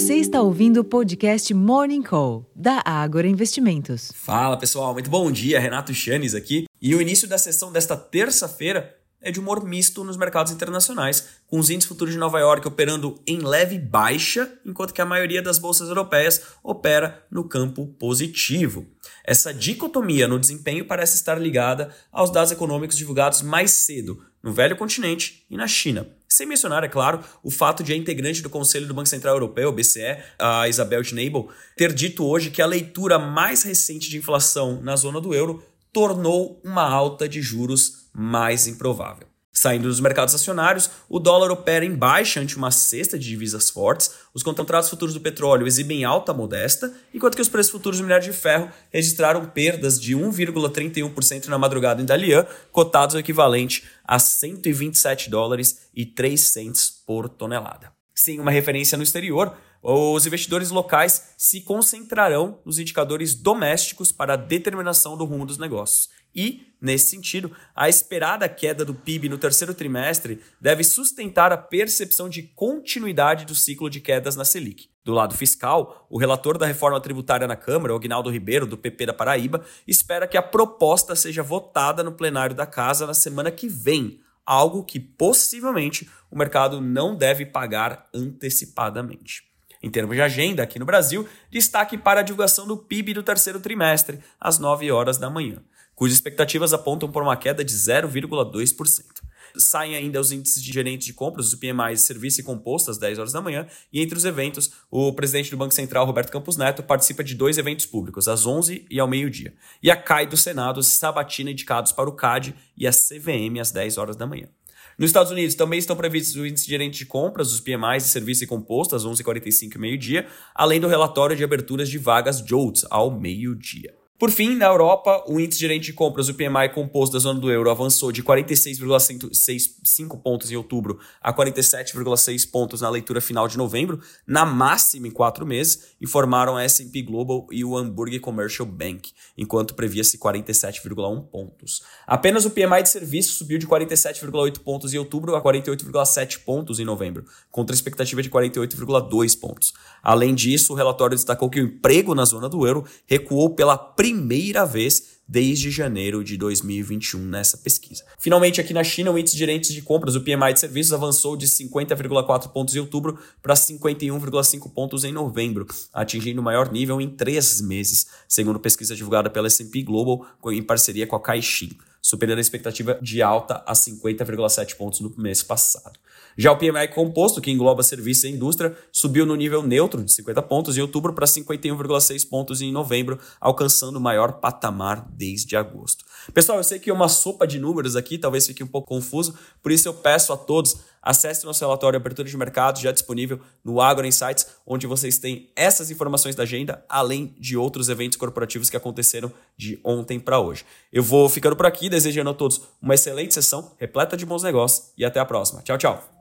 Você está ouvindo o podcast Morning Call, da Ágora Investimentos. Fala pessoal, muito bom dia, Renato Chanes aqui. E o início da sessão desta terça-feira é de humor misto nos mercados internacionais, com os índices futuros de Nova York operando em leve baixa, enquanto que a maioria das bolsas europeias opera no campo positivo. Essa dicotomia no desempenho parece estar ligada aos dados econômicos divulgados mais cedo no velho continente e na China. Sem mencionar, é claro, o fato de a integrante do Conselho do Banco Central Europeu, BCE, a Isabel Schnabel, ter dito hoje que a leitura mais recente de inflação na zona do euro tornou uma alta de juros mais improvável. Saindo dos mercados acionários, o dólar opera em baixa ante uma cesta de divisas fortes, os contratos futuros do petróleo exibem alta modesta, enquanto que os preços futuros do minério de ferro registraram perdas de 1,31% na madrugada em Dalian, cotados o equivalente a 127 dólares e 3 cents por tonelada. Sem uma referência no exterior, os investidores locais se concentrarão nos indicadores domésticos para a determinação do rumo dos negócios. E, nesse sentido, a esperada queda do PIB no terceiro trimestre deve sustentar a percepção de continuidade do ciclo de quedas na Selic. Do lado fiscal, o relator da reforma tributária na Câmara, Aguinaldo Ribeiro, do PP da Paraíba, espera que a proposta seja votada no plenário da Casa na semana que vem, algo que possivelmente o mercado não deve pagar antecipadamente. Em termos de agenda, aqui no Brasil, destaque para a divulgação do PIB do terceiro trimestre, às 9 horas da manhã cujas expectativas apontam por uma queda de 0,2%. Saem ainda os índices de gerentes de compras, os PMI de serviço e composto às 10 horas da manhã, e entre os eventos, o presidente do Banco Central, Roberto Campos Neto, participa de dois eventos públicos, às 11 e ao meio-dia. E a CAI do Senado, sabatina indicados para o CAD e a CVM às 10 horas da manhã. Nos Estados Unidos também estão previstos o índice gerente de compras, os PMIs de serviço e composto às 11h45 e meio-dia, além do relatório de aberturas de vagas JOLTS ao meio-dia. Por fim, na Europa, o índice gerente de compras, o PMI composto da zona do euro, avançou de 46,65 pontos em outubro a 47,6 pontos na leitura final de novembro, na máxima em quatro meses, informaram a S&P Global e o Hamburg Commercial Bank, enquanto previa-se 47,1 pontos. Apenas o PMI de serviço subiu de 47,8 pontos em outubro a 48,7 pontos em novembro, contra a expectativa de 48,2 pontos. Além disso, o relatório destacou que o emprego na zona do euro recuou pela primeira primeira vez desde janeiro de 2021 nessa pesquisa. Finalmente, aqui na China, o índice de gerentes de compras, o PMI de serviços, avançou de 50,4 pontos em outubro para 51,5 pontos em novembro, atingindo o maior nível em três meses, segundo pesquisa divulgada pela S&P Global em parceria com a Caixin superando a expectativa de alta a 50,7 pontos no mês passado. Já o PMI composto, que engloba serviços e indústria, subiu no nível neutro de 50 pontos em outubro para 51,6 pontos em novembro, alcançando o maior patamar desde agosto. Pessoal, eu sei que é uma sopa de números aqui, talvez fique um pouco confuso, por isso eu peço a todos Acesse nosso relatório abertura de mercado, já disponível no Agro Insights, onde vocês têm essas informações da agenda, além de outros eventos corporativos que aconteceram de ontem para hoje. Eu vou ficando por aqui, desejando a todos uma excelente sessão, repleta de bons negócios e até a próxima. Tchau, tchau.